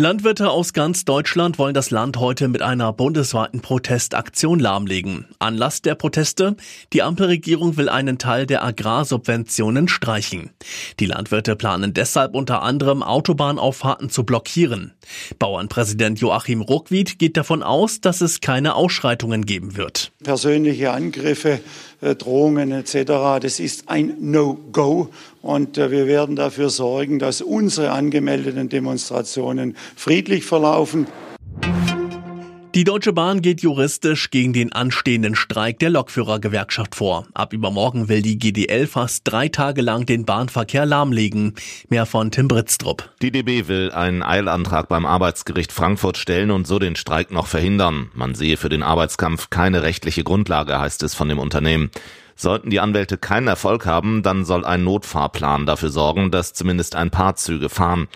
Landwirte aus ganz Deutschland wollen das Land heute mit einer bundesweiten Protestaktion lahmlegen. Anlass der Proteste? Die Ampelregierung will einen Teil der Agrarsubventionen streichen. Die Landwirte planen deshalb unter anderem Autobahnauffahrten zu blockieren. Bauernpräsident Joachim Ruckwied geht davon aus, dass es keine Ausschreitungen geben wird. Persönliche Angriffe, äh, Drohungen etc., das ist ein No-Go. Und äh, wir werden dafür sorgen, dass unsere angemeldeten Demonstrationen friedlich verlaufen. Die Deutsche Bahn geht juristisch gegen den anstehenden Streik der Lokführergewerkschaft vor. Ab übermorgen will die GDL fast drei Tage lang den Bahnverkehr lahmlegen. Mehr von Tim Britztrup. Die DB will einen Eilantrag beim Arbeitsgericht Frankfurt stellen und so den Streik noch verhindern. Man sehe für den Arbeitskampf keine rechtliche Grundlage, heißt es von dem Unternehmen. Sollten die Anwälte keinen Erfolg haben, dann soll ein Notfahrplan dafür sorgen, dass zumindest ein paar Züge fahren.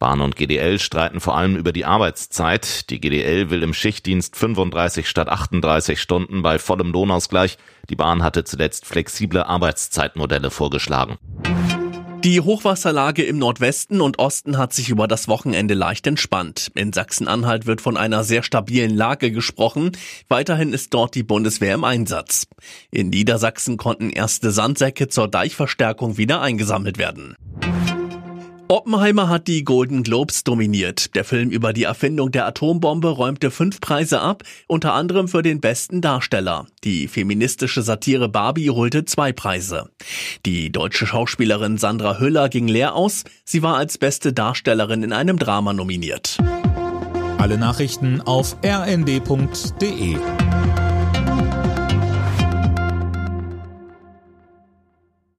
Bahn und GDL streiten vor allem über die Arbeitszeit. Die GDL will im Schichtdienst 35 statt 38 Stunden bei vollem Lohnausgleich. Die Bahn hatte zuletzt flexible Arbeitszeitmodelle vorgeschlagen. Die Hochwasserlage im Nordwesten und Osten hat sich über das Wochenende leicht entspannt. In Sachsen-Anhalt wird von einer sehr stabilen Lage gesprochen. Weiterhin ist dort die Bundeswehr im Einsatz. In Niedersachsen konnten erste Sandsäcke zur Deichverstärkung wieder eingesammelt werden. Oppenheimer hat die Golden Globes dominiert. Der Film über die Erfindung der Atombombe räumte fünf Preise ab, unter anderem für den besten Darsteller. Die feministische Satire Barbie holte zwei Preise. Die deutsche Schauspielerin Sandra Hüller ging leer aus. Sie war als beste Darstellerin in einem Drama nominiert. Alle Nachrichten auf rnd.de